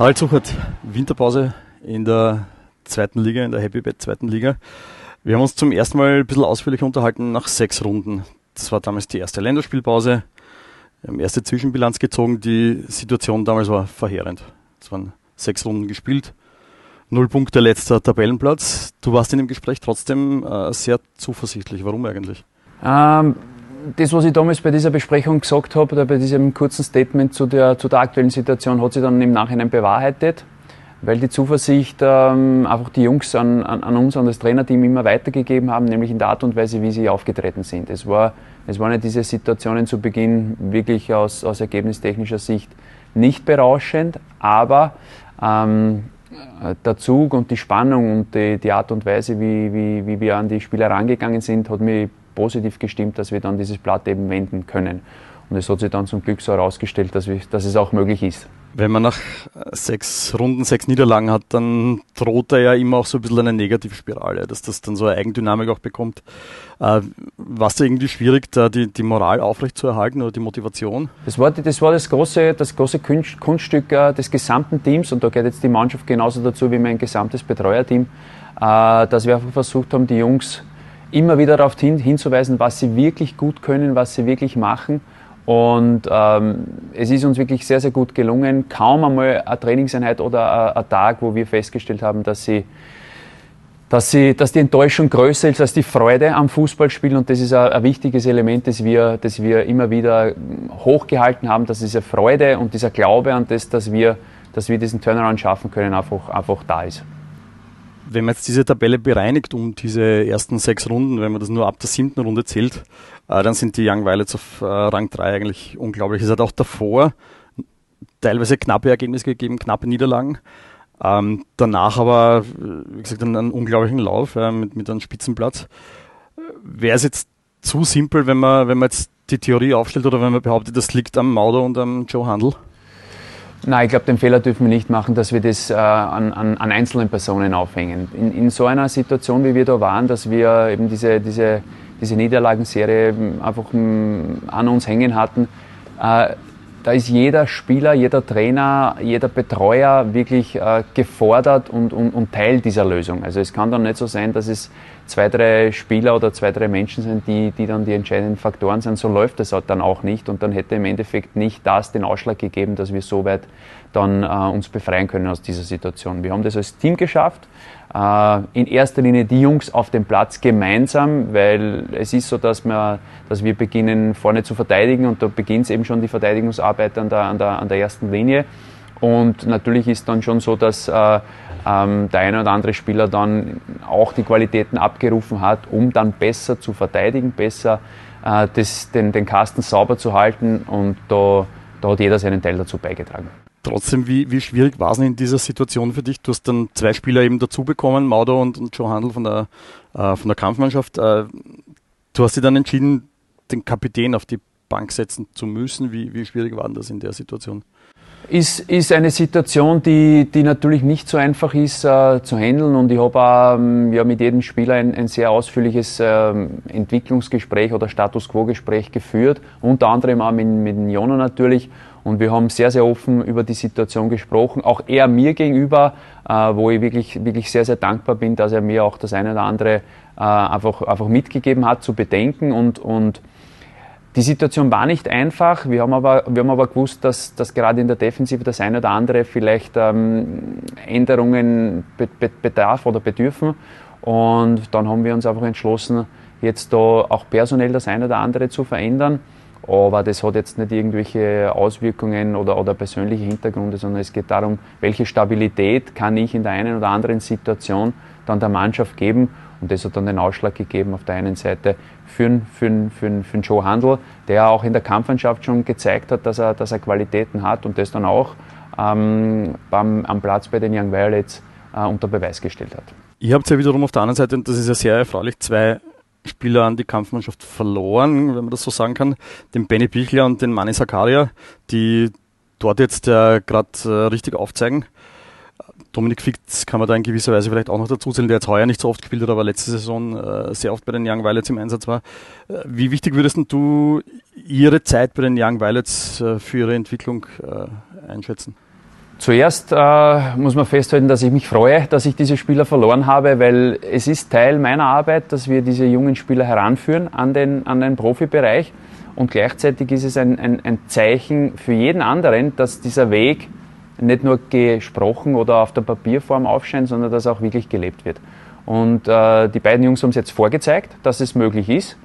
Harald Suchert, Winterpause in der zweiten Liga, in der Happy Bad zweiten Liga. Wir haben uns zum ersten Mal ein bisschen ausführlich unterhalten nach sechs Runden. Das war damals die erste Länderspielpause. Wir haben erste Zwischenbilanz gezogen. Die Situation damals war verheerend. Es waren sechs Runden gespielt. Null Punkte, letzter Tabellenplatz. Du warst in dem Gespräch trotzdem äh, sehr zuversichtlich. Warum eigentlich? Ähm, das, was ich damals bei dieser Besprechung gesagt habe, oder bei diesem kurzen Statement zu der, zu der aktuellen Situation, hat sich dann im Nachhinein bewahrheitet, weil die Zuversicht ähm, einfach die Jungs an, an, an, uns, an das Trainerteam immer weitergegeben haben, nämlich in der Art und Weise, wie sie aufgetreten sind. Es, war, es waren ja diese Situationen zu Beginn wirklich aus, aus ergebnistechnischer Sicht nicht berauschend, aber ähm, der Zug und die Spannung und die, die Art und Weise, wie, wie, wie wir an die Spieler rangegangen sind, hat mich positiv gestimmt, dass wir dann dieses Blatt eben wenden können. Und es hat sich dann zum Glück so herausgestellt, dass, wir, dass es auch möglich ist. Wenn man nach sechs Runden, sechs Niederlagen hat, dann droht da ja immer auch so ein bisschen eine Negativspirale, dass das dann so eine Eigendynamik auch bekommt. Äh, war es irgendwie schwierig, da die, die Moral aufrechtzuerhalten oder die Motivation? Das war das, war das große, das große Kunststück äh, des gesamten Teams und da geht jetzt die Mannschaft genauso dazu wie mein gesamtes Betreuerteam, äh, dass wir einfach versucht haben, die Jungs immer wieder darauf hin, hinzuweisen, was sie wirklich gut können, was sie wirklich machen. Und ähm, es ist uns wirklich sehr, sehr gut gelungen. Kaum einmal eine Trainingseinheit oder ein, Tag, wo wir festgestellt haben, dass sie dass, sie, dass die Enttäuschung größer ist als die Freude am Fußballspielen. Und das ist ein, ein, wichtiges Element, das wir, das wir immer wieder hochgehalten haben, dass diese Freude und dieser Glaube an das, dass wir, dass wir diesen Turnaround schaffen können, einfach, einfach da ist wenn man jetzt diese Tabelle bereinigt um diese ersten sechs Runden, wenn man das nur ab der siebten Runde zählt, äh, dann sind die Young Violets auf äh, Rang 3 eigentlich unglaublich. Es hat auch davor teilweise knappe Ergebnisse gegeben, knappe Niederlagen. Ähm, danach aber, wie gesagt, einen, einen unglaublichen Lauf äh, mit, mit einem Spitzenplatz. Wäre es jetzt zu simpel, wenn man, wenn man jetzt die Theorie aufstellt oder wenn man behauptet, das liegt am Mauder und am Joe Handel? Nein, ich glaube, den Fehler dürfen wir nicht machen, dass wir das äh, an, an, an, einzelnen Personen aufhängen. In, in, so einer Situation, wie wir da waren, dass wir eben diese, diese, diese Niederlagenserie einfach an uns hängen hatten, äh, da ist jeder Spieler, jeder Trainer, jeder Betreuer wirklich äh, gefordert und, und, und, Teil dieser Lösung. Also es kann dann nicht so sein, dass es zwei, drei Spieler oder zwei, drei Menschen sind, die, die dann die entscheidenden Faktoren sind. So läuft es halt dann auch nicht und dann hätte im Endeffekt nicht das den Ausschlag gegeben, dass wir so weit dann äh, uns befreien können aus dieser Situation. Wir haben das als Team geschafft. Äh, in erster Linie die Jungs auf dem Platz gemeinsam, weil es ist so, dass wir, dass wir beginnen vorne zu verteidigen und da beginnt eben schon die Verteidigungsarbeit an der, an der, an der ersten Linie. Und natürlich ist dann schon so, dass äh, ähm, der eine oder andere Spieler dann auch die Qualitäten abgerufen hat, um dann besser zu verteidigen, besser äh, das, den, den Kasten sauber zu halten und da, da hat jeder seinen Teil dazu beigetragen. Trotzdem, wie, wie schwierig war es in dieser Situation für dich? Du hast dann zwei Spieler eben dazu bekommen, Mauder und, und Joe Handel von der, äh, von der Kampfmannschaft. Äh, du hast dich dann entschieden, den Kapitän auf die Bank setzen zu müssen. Wie, wie schwierig war denn das in der Situation? ist, ist eine Situation, die, die natürlich nicht so einfach ist äh, zu handeln und ich habe ähm, ja mit jedem Spieler ein, ein sehr ausführliches ähm, Entwicklungsgespräch oder Status Quo-Gespräch geführt, unter anderem auch mit, mit Jono natürlich und wir haben sehr, sehr offen über die Situation gesprochen, auch er mir gegenüber, äh, wo ich wirklich, wirklich sehr, sehr dankbar bin, dass er mir auch das eine oder andere äh, einfach, einfach mitgegeben hat zu bedenken und, und die Situation war nicht einfach. Wir haben aber, wir haben aber gewusst, dass, dass gerade in der Defensive das eine oder andere vielleicht ähm, Änderungen be be bedarf oder bedürfen. Und dann haben wir uns einfach entschlossen, jetzt da auch personell das eine oder andere zu verändern. Aber das hat jetzt nicht irgendwelche Auswirkungen oder, oder persönliche Hintergründe, sondern es geht darum, welche Stabilität kann ich in der einen oder anderen Situation dann der Mannschaft geben und das hat dann den Ausschlag gegeben auf der einen Seite für, für, für, für Joe Handel, der auch in der Kampfmannschaft schon gezeigt hat, dass er, dass er Qualitäten hat und das dann auch ähm, beim, am Platz bei den Young Violets äh, unter Beweis gestellt hat. Ihr habt ja wiederum auf der anderen Seite, und das ist ja sehr erfreulich, zwei Spieler an die Kampfmannschaft verloren, wenn man das so sagen kann, den Benny Bichler und den Mani Sakaria, die dort jetzt äh, gerade äh, richtig aufzeigen. Dominik Fitz kann man da in gewisser Weise vielleicht auch noch dazu zählen, der jetzt heuer nicht so oft gespielt hat, aber letzte Saison äh, sehr oft bei den Young Violets im Einsatz war. Äh, wie wichtig würdest du Ihre Zeit bei den Young Violets äh, für Ihre Entwicklung äh, einschätzen? Zuerst äh, muss man festhalten, dass ich mich freue, dass ich diese Spieler verloren habe, weil es ist Teil meiner Arbeit, dass wir diese jungen Spieler heranführen an den, an den Profibereich. Und gleichzeitig ist es ein, ein, ein Zeichen für jeden anderen, dass dieser Weg nicht nur gesprochen oder auf der Papierform aufscheint, sondern dass auch wirklich gelebt wird. Und äh, die beiden Jungs haben es jetzt vorgezeigt, dass es möglich ist,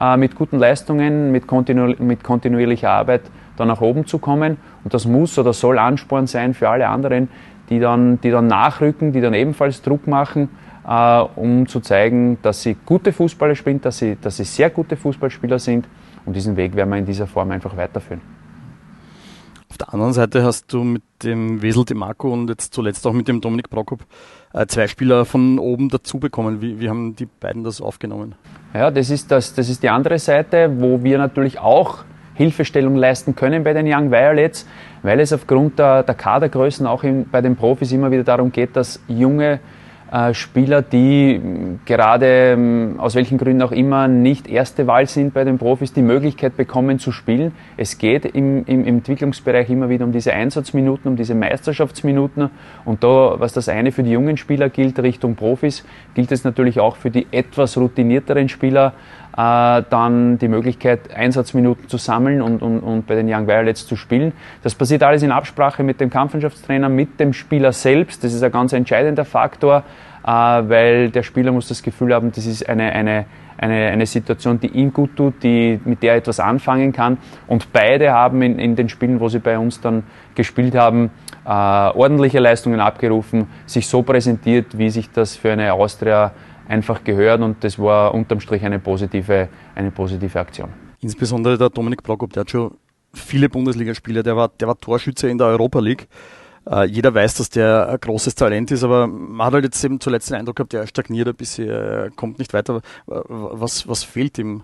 äh, mit guten Leistungen, mit, kontinu mit kontinuierlicher Arbeit da nach oben zu kommen. Und das muss oder soll Ansporn sein für alle anderen, die dann, die dann nachrücken, die dann ebenfalls Druck machen, äh, um zu zeigen, dass sie gute Fußballer spielen, dass sie, dass sie sehr gute Fußballspieler sind. Und diesen Weg werden wir in dieser Form einfach weiterführen. Auf der anderen Seite hast du mit dem Wesel de Marco und jetzt zuletzt auch mit dem Dominik Prokop äh, zwei Spieler von oben dazu bekommen. Wie, wie haben die beiden das aufgenommen? Ja, das ist, das, das ist die andere Seite, wo wir natürlich auch Hilfestellung leisten können bei den Young Violets, weil es aufgrund der, der Kadergrößen auch in, bei den Profis immer wieder darum geht, dass junge äh, Spieler, die gerade ähm, aus welchen Gründen auch immer nicht erste Wahl sind bei den Profis, die Möglichkeit bekommen zu spielen. Es geht im, im, im Entwicklungsbereich immer wieder um diese Einsatzminuten, um diese Meisterschaftsminuten. Und da, was das eine für die jungen Spieler gilt, Richtung Profis, gilt es natürlich auch für die etwas routinierteren Spieler, äh, dann die Möglichkeit, Einsatzminuten zu sammeln und, und, und bei den Young Violets zu spielen. Das passiert alles in Absprache mit dem Kampfmannschaftstrainer, mit dem Spieler selbst. Das ist ein ganz entscheidender Faktor, äh, weil der Spieler muss das Gefühl haben, das ist eine, eine, eine, eine Situation, die ihm gut tut, die, mit der er etwas anfangen kann. Und beide haben in, in den Spielen, wo sie bei uns dann gespielt haben, äh, ordentliche Leistungen abgerufen, sich so präsentiert, wie sich das für eine Austria einfach gehört und das war unterm Strich eine positive, eine positive Aktion. Insbesondere der Dominik Prokop, der hat schon viele Bundesligaspiele, der war, der war Torschütze in der Europa League. Uh, jeder weiß, dass der ein großes Talent ist, aber man hat halt jetzt eben zuletzt den Eindruck gehabt, er stagniert ein bisschen, er kommt nicht weiter. Was, was fehlt ihm?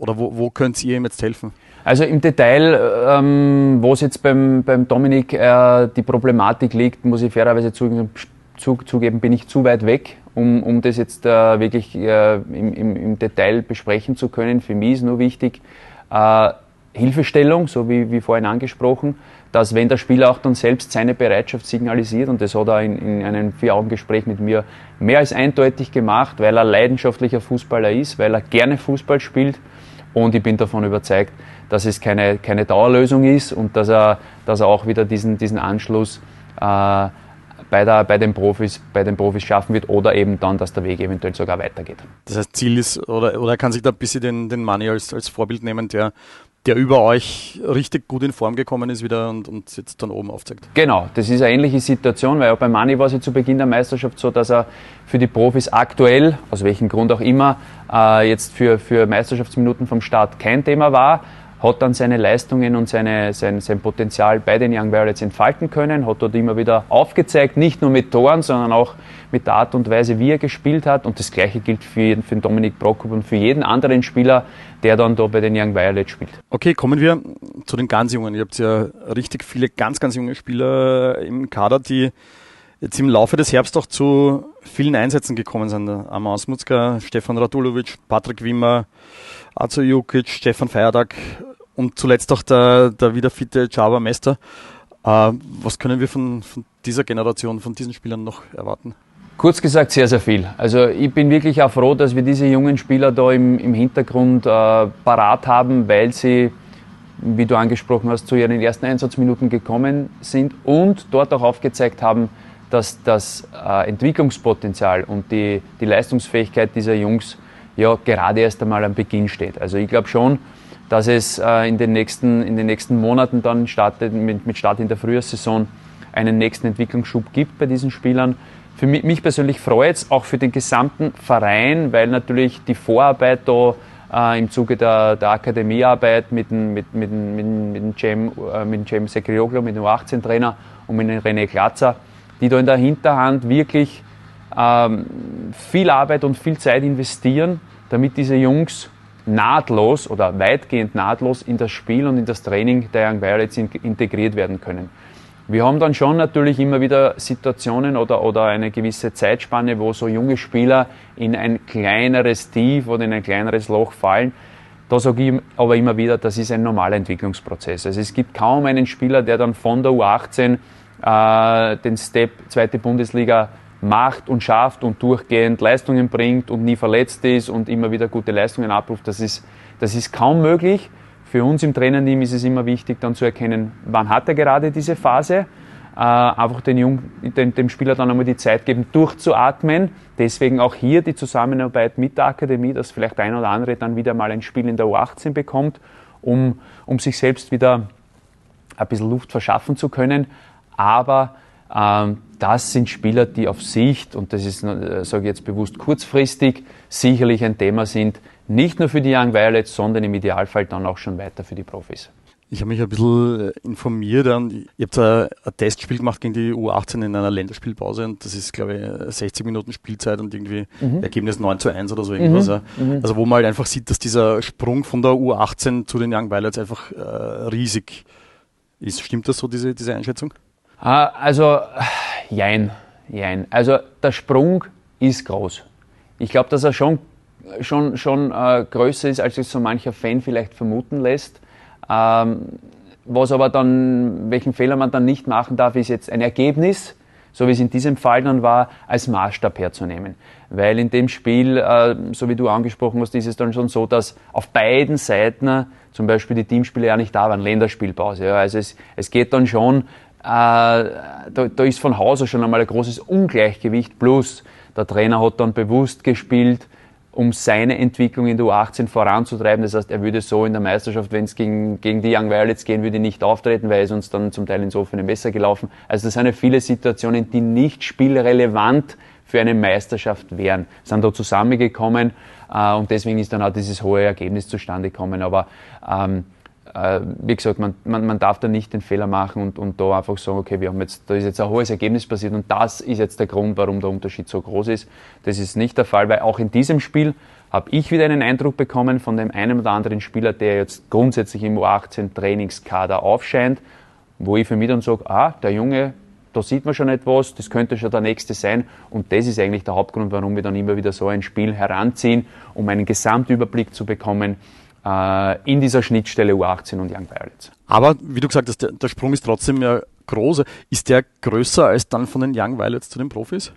Oder wo, wo könnt ihr ihm jetzt helfen? Also im Detail, ähm, wo es jetzt beim, beim Dominik äh, die Problematik liegt, muss ich fairerweise zugeben, zugeben, bin ich zu weit weg, um, um das jetzt äh, wirklich äh, im, im, im, Detail besprechen zu können. Für mich ist nur wichtig, äh, Hilfestellung, so wie, wie vorhin angesprochen, dass wenn der Spieler auch dann selbst seine Bereitschaft signalisiert, und das hat er in, in einem Vier-Augen-Gespräch mit mir mehr als eindeutig gemacht, weil er leidenschaftlicher Fußballer ist, weil er gerne Fußball spielt und ich bin davon überzeugt, dass es keine, keine Dauerlösung ist und dass er, dass er auch wieder diesen, diesen Anschluss äh, bei, der, bei, den Profis, bei den Profis schaffen wird oder eben dann, dass der Weg eventuell sogar weitergeht. Das heißt, Ziel ist, oder, oder er kann sich da ein bisschen den, den Money als, als Vorbild nehmen, der, der über euch richtig gut in Form gekommen ist wieder und, und jetzt dann oben aufzeigt. Genau, das ist eine ähnliche Situation, weil auch bei Mani war es ja zu Beginn der Meisterschaft so, dass er für die Profis aktuell, aus welchem Grund auch immer, äh, jetzt für, für Meisterschaftsminuten vom Start kein Thema war hat dann seine Leistungen und seine, sein, sein Potenzial bei den Young Violets entfalten können, hat dort immer wieder aufgezeigt, nicht nur mit Toren, sondern auch mit der Art und Weise, wie er gespielt hat. Und das Gleiche gilt für, für Dominik Prokop und für jeden anderen Spieler, der dann da bei den Young Violets spielt. Okay, kommen wir zu den ganz Jungen. Ihr habt ja richtig viele ganz, ganz junge Spieler im Kader, die jetzt im Laufe des Herbst auch zu vielen Einsätzen gekommen sind. Amos Mutzka, Stefan Radulovic, Patrick Wimmer, Azo Jukic, Stefan Feiertag und zuletzt auch der, der wieder fitte Java Mester. Äh, was können wir von, von dieser Generation, von diesen Spielern noch erwarten? Kurz gesagt, sehr, sehr viel. Also ich bin wirklich auch froh, dass wir diese jungen Spieler da im, im Hintergrund äh, parat haben, weil sie, wie du angesprochen hast, zu ihren ersten Einsatzminuten gekommen sind und dort auch aufgezeigt haben, dass das äh, Entwicklungspotenzial und die, die Leistungsfähigkeit dieser Jungs ja gerade erst einmal am Beginn steht. Also ich glaube schon, dass es äh, in, den nächsten, in den nächsten Monaten dann startet, mit, mit Start in der Frühjahrssaison einen nächsten Entwicklungsschub gibt bei diesen Spielern. Für mich, mich persönlich freut es auch für den gesamten Verein, weil natürlich die Vorarbeit da äh, im Zuge der, der Akademiearbeit mit dem, mit, mit, mit, mit dem Cem, äh, mit dem Cem Sekrioglu, mit dem U18-Trainer und mit dem René Glatzer, die da in der Hinterhand wirklich ähm, viel Arbeit und viel Zeit investieren, damit diese Jungs nahtlos oder weitgehend nahtlos in das Spiel und in das Training der Young Violets integriert werden können. Wir haben dann schon natürlich immer wieder Situationen oder, oder eine gewisse Zeitspanne, wo so junge Spieler in ein kleineres Tief oder in ein kleineres Loch fallen. Da sage ich aber immer wieder, das ist ein normaler Entwicklungsprozess. Also es gibt kaum einen Spieler, der dann von der U18 äh, den Step zweite Bundesliga macht und schafft und durchgehend Leistungen bringt und nie verletzt ist und immer wieder gute Leistungen abruft, das ist, das ist kaum möglich. Für uns im Trainerteam ist es immer wichtig, dann zu erkennen, wann hat er gerade diese Phase. Äh, einfach den Jung, den, dem Spieler dann einmal die Zeit geben, durchzuatmen. Deswegen auch hier die Zusammenarbeit mit der Akademie, dass vielleicht ein oder andere dann wieder mal ein Spiel in der U18 bekommt, um, um sich selbst wieder ein bisschen Luft verschaffen zu können. Aber das sind Spieler, die auf Sicht, und das ist, äh, sage ich jetzt bewusst, kurzfristig sicherlich ein Thema sind, nicht nur für die Young Violets, sondern im Idealfall dann auch schon weiter für die Profis. Ich habe mich ein bisschen äh, informiert. Ihr habt ein, Testspiel gemacht gegen die U18 in einer Länderspielpause und das ist, glaube ich, 60 Minuten Spielzeit und irgendwie mhm. Ergebnis 9 zu 1 oder so irgendwas. Mhm. mhm. Also wo man halt einfach sieht, dass dieser Sprung von der U18 zu den Young Violets einfach äh, riesig ist. Stimmt das so, diese, diese Einschätzung? Ah, also, jein, jein. Also der Sprung ist groß. Ich glaube, dass er schon, schon, schon äh, größer ist, als es so mancher Fan vielleicht vermuten lässt. Ähm, was aber dann, welchen Fehler man dann nicht machen darf, ist jetzt ein Ergebnis, so wie es in diesem Fall dann war, als Maßstab herzunehmen. Weil in dem Spiel, äh, so wie du angesprochen hast, ist es dann schon so, dass auf beiden Seiten zum Beispiel die Teamspiele ja nicht da waren, Länderspielpause. Ja. Also es, es geht dann schon da, da ist von Hause schon einmal ein großes Ungleichgewicht. Plus, der Trainer hat dann bewusst gespielt, um seine Entwicklung in der U18 voranzutreiben. Das heißt, er würde so in der Meisterschaft, wenn es gegen, gegen die Young Violets gehen würde, nicht auftreten, weil es uns dann zum Teil insofern besser gelaufen. Also das sind ja viele Situationen, die nicht spielrelevant für eine Meisterschaft wären. Sind da zusammengekommen äh, und deswegen ist dann auch dieses hohe Ergebnis zustande gekommen. Aber ähm, äh, wie gesagt, man, man, man darf da nicht den Fehler machen und, und da einfach sagen, okay, wir haben jetzt, da ist jetzt ein hohes Ergebnis passiert und das ist jetzt der Grund, warum der Unterschied so groß ist. Das ist nicht der Fall, weil auch in diesem Spiel habe ich wieder einen Eindruck bekommen von dem einen oder anderen Spieler, der jetzt grundsätzlich im U18 Trainingskader aufscheint, wo ich für mich dann sage, ah, der Junge, da sieht man schon etwas, das könnte schon der nächste sein. Und das ist eigentlich der Hauptgrund, warum wir dann immer wieder so ein Spiel heranziehen, um einen Gesamtüberblick zu bekommen, äh, in dieser Schnittstelle U18 und Young Violets. Aber wie du gesagt hast, der, der Sprung ist trotzdem ja groß. Ist der größer als dann von den Young Violets zu den Profis?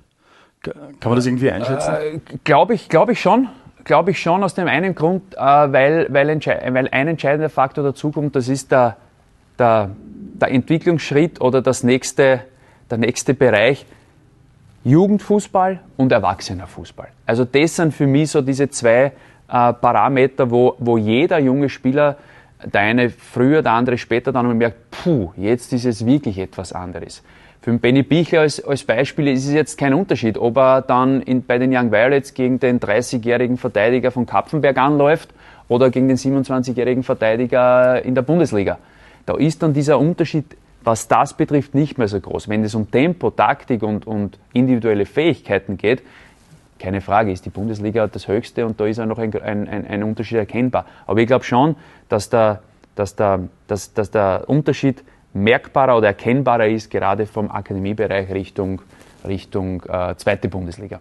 Kann man das irgendwie einschätzen? Äh, glaube ich, glaube ich schon. Glaube ich schon aus dem einen Grund, äh, weil, weil, weil, ein entscheidender Faktor dazukommt, das ist der, der, der Entwicklungsschritt oder das nächste, der nächste Bereich Jugendfußball und Erwachsenerfußball. Also das sind für mich so diese zwei äh, Parameter, wo, wo jeder junge Spieler, der eine früher, der andere später, dann merkt, puh, jetzt ist es wirklich etwas anderes. Für den Benny Bichler als, als Beispiel ist es jetzt kein Unterschied, ob er dann in, bei den Young Violets gegen den 30-jährigen Verteidiger von Kapfenberg anläuft oder gegen den 27-jährigen Verteidiger in der Bundesliga. Da ist dann dieser Unterschied, was das betrifft, nicht mehr so groß. Wenn es um Tempo, Taktik und, und individuelle Fähigkeiten geht, keine Frage, ist die Bundesliga das Höchste und da ist auch noch ein, ein, ein Unterschied erkennbar. Aber ich glaube schon, dass der, dass, der, dass, dass der Unterschied merkbarer oder erkennbarer ist, gerade vom Akademiebereich Richtung, Richtung äh, zweite Bundesliga.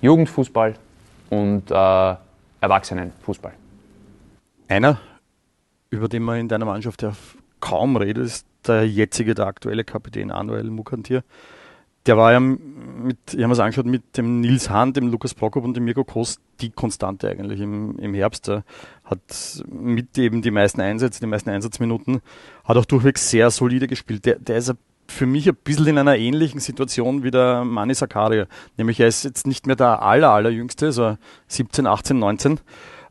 Jugendfußball und äh, Erwachsenenfußball. Einer, über den man in deiner Mannschaft ja kaum redet, ist der jetzige, der aktuelle Kapitän Anuel Mukantir der war ja mit, ich habe es angeschaut, mit dem Nils Hahn, dem Lukas Prokop und dem Mirko Kost die Konstante eigentlich im, im Herbst. Er hat mit eben die meisten Einsätze, die meisten Einsatzminuten, hat auch durchwegs sehr solide gespielt. Der, der ist für mich ein bisschen in einer ähnlichen Situation wie der Mani Sakaria. Nämlich er ist jetzt nicht mehr der aller, allerjüngste, so 17, 18, 19.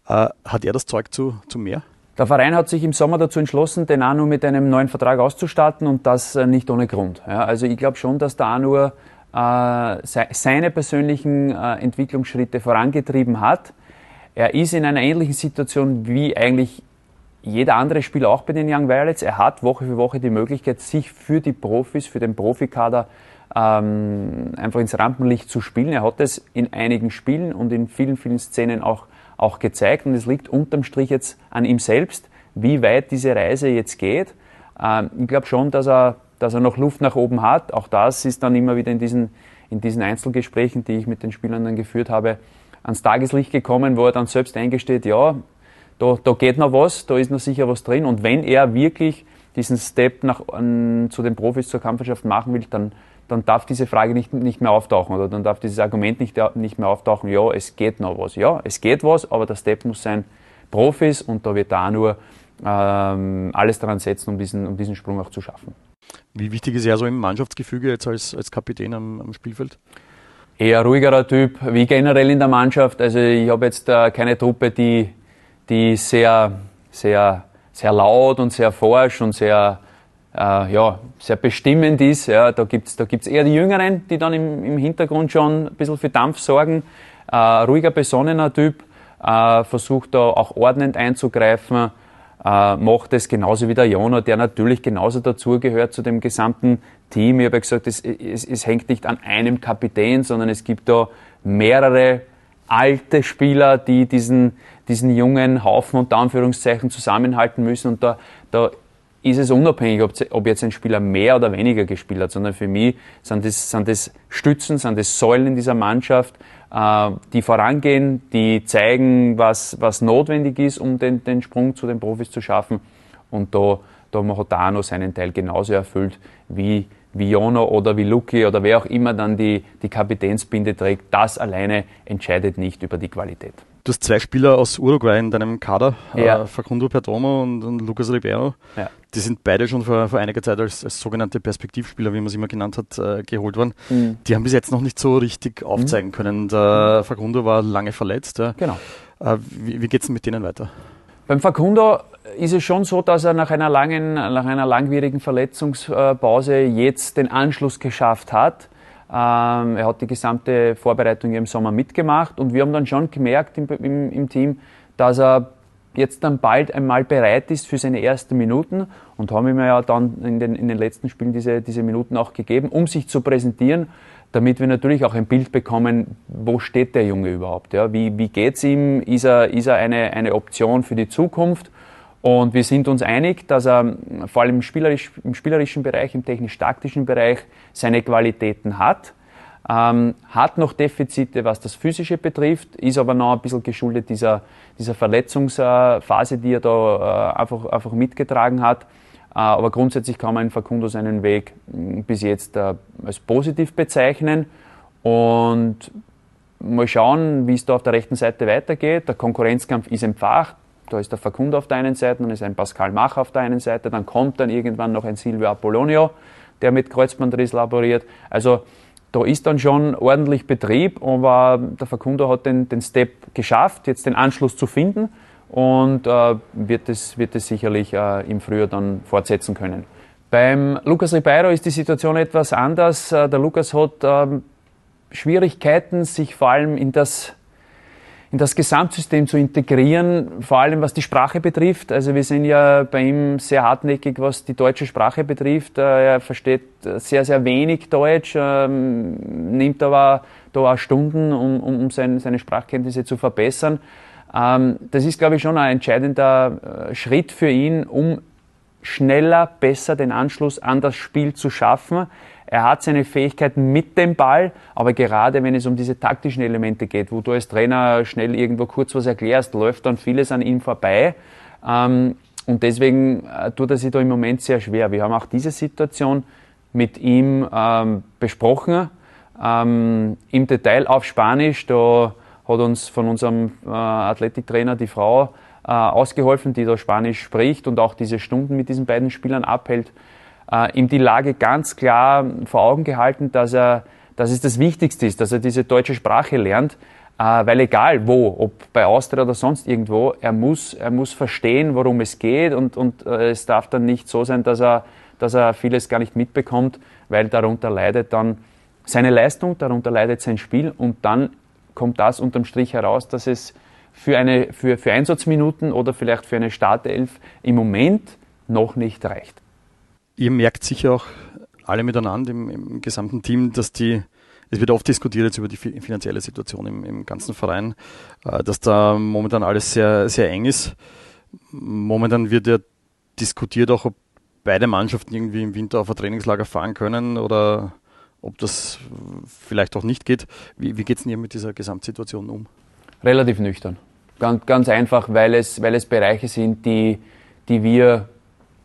Äh, hat er das Zeug zu, zu mehr? Der Verein hat sich im Sommer dazu entschlossen, den Anu mit einem neuen Vertrag auszustatten und das äh, nicht ohne Grund. Ja, also ich glaube schon, dass der Anu äh, seine persönlichen äh, Entwicklungsschritte vorangetrieben hat. Er ist in einer ähnlichen Situation wie eigentlich jeder andere Spieler auch bei den Young Violets. Er hat Woche für Woche die Möglichkeit, sich für die Profis, für den Profikader ähm, einfach ins Rampenlicht zu spielen. Er hat es in einigen Spielen und in vielen, vielen Szenen auch auch gezeigt. Und es liegt unterm Strich jetzt an ihm selbst, wie weit diese Reise jetzt geht. Ähm, ich glaube schon, dass er, dass er noch Luft nach oben hat. Auch das ist dann immer wieder in diesen, in diesen Einzelgesprächen, die ich mit den Spielern dann geführt habe, ans Tageslicht gekommen, wo er dann selbst eingesteht, ja, da, da geht noch was, da ist noch sicher was drin. Und wenn er wirklich diesen Step nach, an, zu den Profis zur Kampfmannschaft machen will, dann, dann darf diese Frage nicht, nicht mehr auftauchen oder dann darf dieses Argument nicht, nicht mehr auftauchen, ja, es geht noch was. Ja, es geht was, aber der Step muss sein Profis und da wird da nur ähm, alles daran setzen, um diesen, um diesen Sprung auch zu schaffen. Wie wichtig ist er so im Mannschaftsgefüge jetzt als, als Kapitän am, am Spielfeld? Eher ruhigerer Typ, wie generell in der Mannschaft. Also ich habe jetzt äh, keine Truppe, die, die sehr, sehr, sehr laut und sehr forsch und sehr, äh, ja, sehr bestimmend ist. Ja, da gibt's da gibt's eher die Jüngeren, die dann im, im Hintergrund schon ein bisschen für Dampf sorgen. Äh, ruhiger, besonnener Typ, äh, versucht da auch ordnend einzugreifen äh, macht es genauso wie der Jona, der natürlich genauso dazugehört zu dem gesamten Team. Ich habe ja gesagt, es, es, es hängt nicht an einem Kapitän, sondern es gibt da mehrere alte Spieler, die diesen, diesen jungen Haufen unter Anführungszeichen zusammenhalten müssen. Und da, da ist es unabhängig, ob, jetzt ein Spieler mehr oder weniger gespielt hat, sondern für mich sind das, sind das Stützen, sind das Säulen in dieser Mannschaft, äh, die vorangehen, die zeigen, was, was notwendig ist, um den, den Sprung zu den Profis zu schaffen. Und da, da hat Dano seinen Teil genauso erfüllt wie, wie Jono oder wie Luki oder wer auch immer dann die, die Kapitänsbinde trägt. Das alleine entscheidet nicht über die Qualität. Du hast zwei Spieler aus Uruguay in deinem Kader, ja. äh, Facundo Perdomo und, und Lucas Ribeiro. Ja. Die sind beide schon vor, vor einiger Zeit als, als sogenannte Perspektivspieler, wie man sie immer genannt hat, äh, geholt worden. Mhm. Die haben bis jetzt noch nicht so richtig aufzeigen mhm. können. Der Facundo war lange verletzt. Ja. Genau. Äh, wie wie geht es mit denen weiter? Beim Facundo ist es schon so, dass er nach einer langen, nach einer langwierigen Verletzungspause jetzt den Anschluss geschafft hat. Ähm, er hat die gesamte Vorbereitung im Sommer mitgemacht und wir haben dann schon gemerkt im, im, im Team, dass er jetzt dann bald einmal bereit ist für seine ersten Minuten und haben ihm ja dann in den, in den letzten Spielen diese, diese Minuten auch gegeben, um sich zu präsentieren, damit wir natürlich auch ein Bild bekommen, wo steht der Junge überhaupt, ja? wie, wie geht's ihm, ist er, ist er eine, eine Option für die Zukunft und wir sind uns einig, dass er vor allem im, spielerisch, im spielerischen Bereich, im technisch-taktischen Bereich seine Qualitäten hat ähm, hat noch Defizite, was das Physische betrifft, ist aber noch ein bisschen geschuldet dieser, dieser Verletzungsphase, die er da äh, einfach, einfach mitgetragen hat. Äh, aber grundsätzlich kann man in Facundo seinen Weg hm, bis jetzt äh, als positiv bezeichnen. Und mal schauen, wie es da auf der rechten Seite weitergeht. Der Konkurrenzkampf ist entfacht. Da ist der Facundo auf der einen Seite, dann ist ein Pascal Mach auf der einen Seite, dann kommt dann irgendwann noch ein Silvio Apollonio, der mit Kreuzbandriss laboriert. Also da ist dann schon ordentlich Betrieb, aber der Facundo hat den, den Step geschafft, jetzt den Anschluss zu finden und äh, wird, es, wird sicherlich äh, im Frühjahr dann fortsetzen können. Beim Lucas Ribeiro ist die Situation etwas anders. Äh, der Lucas hat ähm, Schwierigkeiten, sich vor allem in das in das Gesamtsystem zu integrieren, vor allem was die Sprache betrifft. Also wir sind ja bei ihm sehr hartnäckig, was die deutsche Sprache betrifft. Äh, er versteht sehr, sehr wenig Deutsch, ähm, nimmt aber da auch Stunden, um, um seine Sprachkenntnisse zu verbessern. Ähm, das ist, glaube ich, schon ein entscheidender äh, Schritt für ihn, um schneller, besser den Anschluss an das Spiel zu schaffen. Er hat seine Fähigkeiten mit dem Ball, aber gerade wenn es um diese taktischen Elemente geht, wo du als Trainer schnell irgendwo kurz was erklärst, läuft dann vieles an ihm vorbei. Ähm, und deswegen äh, tut er sich da im Moment sehr schwer. Wir haben auch diese Situation mit ihm ähm, besprochen, ähm, im Detail auf Spanisch. Da hat uns von unserem äh, Athletiktrainer die Frau äh, ausgeholfen, die da Spanisch spricht und auch diese Stunden mit diesen beiden Spielern abhält äh, ihm die Lage ganz klar vor Augen gehalten, dass er, dass es das Wichtigste ist, dass er diese deutsche Sprache lernt, äh, weil egal wo, ob bei Austria oder sonst irgendwo, er muss, er muss verstehen, worum es geht und, und äh, es darf dann nicht so sein, dass er, dass er vieles gar nicht mitbekommt, weil darunter leidet dann seine Leistung, darunter leidet sein Spiel und dann kommt das unterm Strich heraus, dass es für, eine, für, für Einsatzminuten oder vielleicht für eine Startelf im Moment noch nicht reicht ihr merkt sicher auch alle miteinander im, im, gesamten Team, dass die, es wird oft diskutiert jetzt über die finanzielle Situation im, im ganzen Verein, äh, dass da momentan alles sehr, sehr eng ist. Momentan wird ja diskutiert auch, ob beide Mannschaften irgendwie im Winter auf ein Trainingslager fahren können oder ob das vielleicht auch nicht geht. Wie, wie geht es denn ihr mit dieser Gesamtsituation um? Relativ nüchtern. Ganz, ganz einfach, weil es, weil es Bereiche sind, die, die wir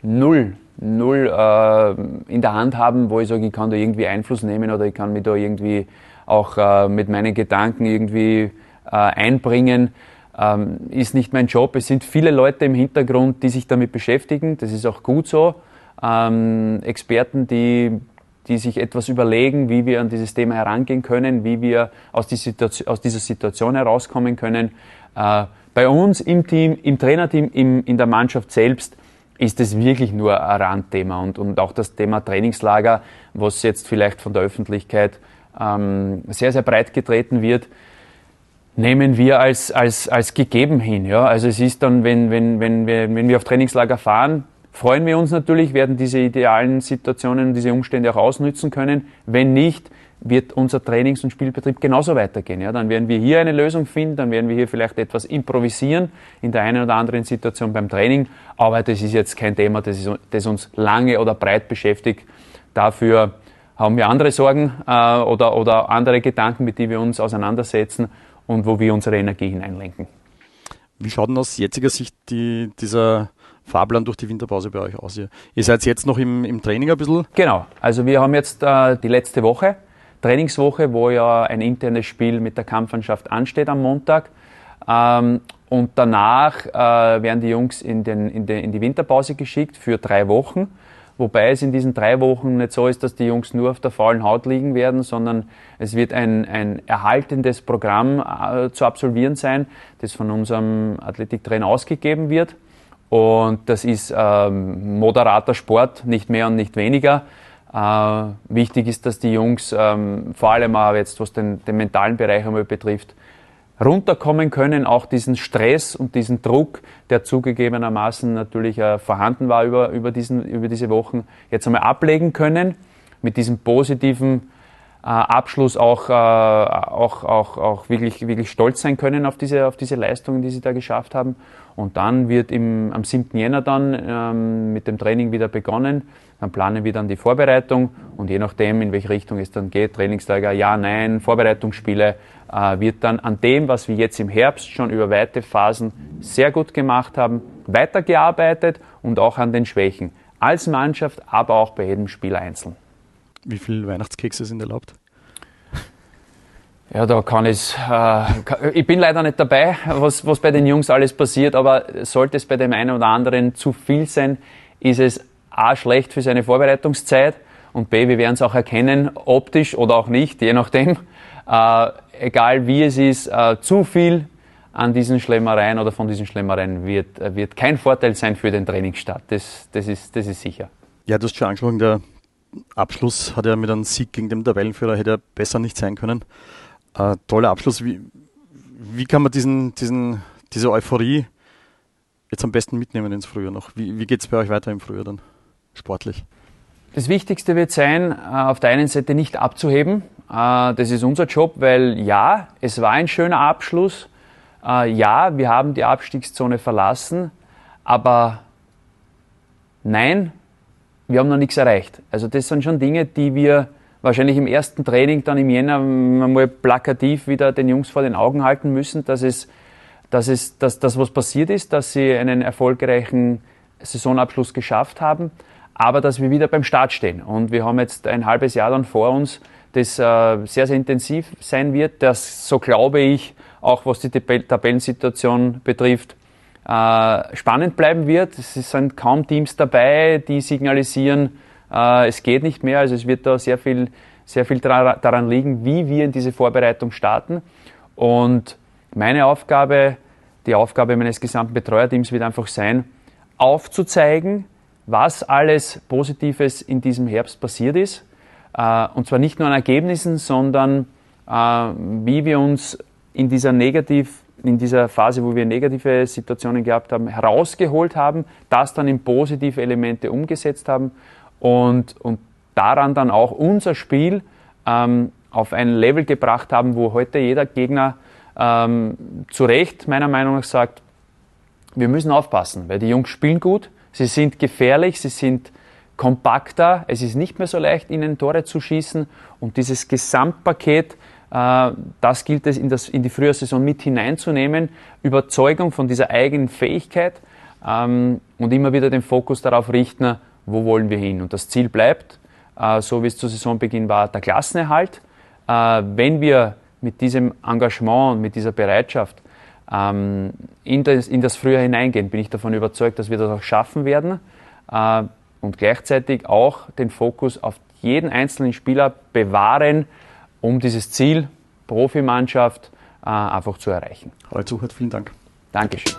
null null äh, in der Hand haben, wo ich sage, ich kann da irgendwie Einfluss nehmen oder ich kann mich da irgendwie auch äh, mit meinen Gedanken irgendwie äh, einbringen. Ähm, ist nicht mein Job. Es sind viele Leute im Hintergrund, die sich damit beschäftigen. Das ist auch gut so. Ähm, Experten, die, die sich etwas überlegen, wie wir an dieses Thema herangehen können, wie wir aus, die Situation, aus dieser Situation herauskommen können. Äh, bei uns im Team, im Trainerteam, im, in der Mannschaft selbst ist es wirklich nur ein Randthema und, und auch das Thema Trainingslager, was jetzt vielleicht von der Öffentlichkeit ähm, sehr, sehr breit getreten wird, nehmen wir als, als, als gegeben hin. Ja? Also es ist dann, wenn, wenn, wenn, wir, wenn wir auf Trainingslager fahren, freuen wir uns natürlich, werden diese idealen Situationen, diese Umstände auch ausnützen können. Wenn nicht, wird unser Trainings- und Spielbetrieb genauso weitergehen. Ja, dann werden wir hier eine Lösung finden, dann werden wir hier vielleicht etwas improvisieren in der einen oder anderen Situation beim Training, aber das ist jetzt kein Thema, das, ist, das uns lange oder breit beschäftigt. Dafür haben wir andere Sorgen äh, oder, oder andere Gedanken, mit denen wir uns auseinandersetzen und wo wir unsere Energie hineinlenken. Wie schaut denn aus jetziger Sicht die, dieser Fahrplan durch die Winterpause bei euch aus? Ihr, seid jetzt noch im, im Training ein bisschen? Genau, also wir haben jetzt äh, die letzte Woche Trainingswoche, wo ja ein internes Spiel mit der Kampfmannschaft ansteht am Montag. Ähm, und danach äh, werden die Jungs in, den, in, den, in die Winterpause geschickt für drei Wochen. Wobei es in diesen drei Wochen nicht so ist, dass die Jungs nur auf der faulen Haut liegen werden, sondern es wird ein, ein erhaltendes Programm äh, zu absolvieren sein, das von unserem Athletiktrainer ausgegeben wird. Und das ist ähm, moderater Sport, nicht mehr und nicht weniger. Äh, wichtig ist, dass die Jungs, ähm, vor allem auch jetzt, was den, den mentalen Bereich einmal betrifft, runterkommen können, auch diesen Stress und diesen Druck, der zugegebenermaßen natürlich äh, vorhanden war über, über, diesen, über diese Wochen, jetzt einmal ablegen können, mit diesem positiven Abschluss auch, äh, auch, auch, auch wirklich, wirklich stolz sein können auf diese, auf diese Leistungen, die sie da geschafft haben. Und dann wird im, am 7. Jänner dann ähm, mit dem Training wieder begonnen. Dann planen wir dann die Vorbereitung und je nachdem, in welche Richtung es dann geht, Trainingslager, ja, nein, Vorbereitungsspiele, äh, wird dann an dem, was wir jetzt im Herbst schon über weite Phasen sehr gut gemacht haben, weitergearbeitet und auch an den Schwächen. Als Mannschaft, aber auch bei jedem Spieler einzeln. Wie viele Weihnachtskekse sind erlaubt? Ja, da kann ich, äh, ich bin leider nicht dabei, was, was bei den Jungs alles passiert, aber sollte es bei dem einen oder anderen zu viel sein, ist es A, schlecht für seine Vorbereitungszeit und B, wir werden es auch erkennen, optisch oder auch nicht, je nachdem. Äh, egal wie es ist, äh, zu viel an diesen Schlemmereien oder von diesen Schlemmereien wird, äh, wird kein Vorteil sein für den Trainingsstart. Das, das, ist, das ist sicher. Ja, du hast schon angesprochen, der Abschluss hat ja mit einem Sieg gegen den Tabellenführer hätte besser nicht sein können. Äh, toller Abschluss. Wie, wie kann man diesen, diesen, diese Euphorie jetzt am besten mitnehmen ins Frühjahr noch? Wie, wie geht es bei euch weiter im Frühjahr dann? sportlich? Das Wichtigste wird sein, äh, auf der einen Seite nicht abzuheben. Äh, das ist unser Job, weil ja, es war ein schöner Abschluss. Äh, ja, wir haben die Abstiegszone verlassen, aber nein, wir haben noch nichts erreicht. Also das sind schon Dinge, die wir wahrscheinlich im ersten Training dann im Jänner mal plakativ wieder den Jungs vor den Augen halten müssen, dass es, dass es, dass das was passiert ist, dass sie einen erfolgreichen Saisonabschluss geschafft haben aber dass wir wieder beim Start stehen. Und wir haben jetzt ein halbes Jahr dann vor uns, das äh, sehr, sehr intensiv sein wird, das, so glaube ich, auch was die Tabellensituation betrifft, äh, spannend bleiben wird. Es sind kaum Teams dabei, die signalisieren, äh, es geht nicht mehr. Also es wird da sehr viel, sehr viel daran liegen, wie wir in diese Vorbereitung starten. Und meine Aufgabe, die Aufgabe meines gesamten Betreuerteams wird einfach sein, aufzuzeigen, was alles Positives in diesem Herbst passiert ist. Äh, und zwar nicht nur an Ergebnissen, sondern wie wir uns in dieser negativ in dieser Phase, wo wir negative Situationen gehabt haben, herausgeholt haben, das dann in positive Elemente umgesetzt haben und, und daran dann auch unser Spiel ähm, auf ein Level gebracht haben, wo heute jeder Gegner ähm, zu Recht meiner Meinung nach sagt, wir müssen aufpassen, weil die Jungs spielen gut, Sie sind gefährlich, sie sind kompakter, es ist nicht mehr so leicht, ihnen Tore zu schießen und dieses Gesamtpaket, das gilt es in, das, in die Frühjahrsaison mit hineinzunehmen, Überzeugung von dieser eigenen Fähigkeit ähm, und immer wieder den Fokus darauf richten, wo wollen wir hin. Und das Ziel bleibt, äh, so wie es zu Saisonbeginn war, der Klassenerhalt. Äh, wenn wir mit diesem Engagement und mit dieser Bereitschaft ähm, in, das, in das Frühjahr hineingehen, bin ich davon überzeugt, dass wir das auch schaffen werden äh, und gleichzeitig auch den Fokus auf jeden einzelnen Spieler bewahren, um dieses Ziel Profimannschaft einfach zu erreichen. Harald Suchert, vielen Dank. Dankeschön.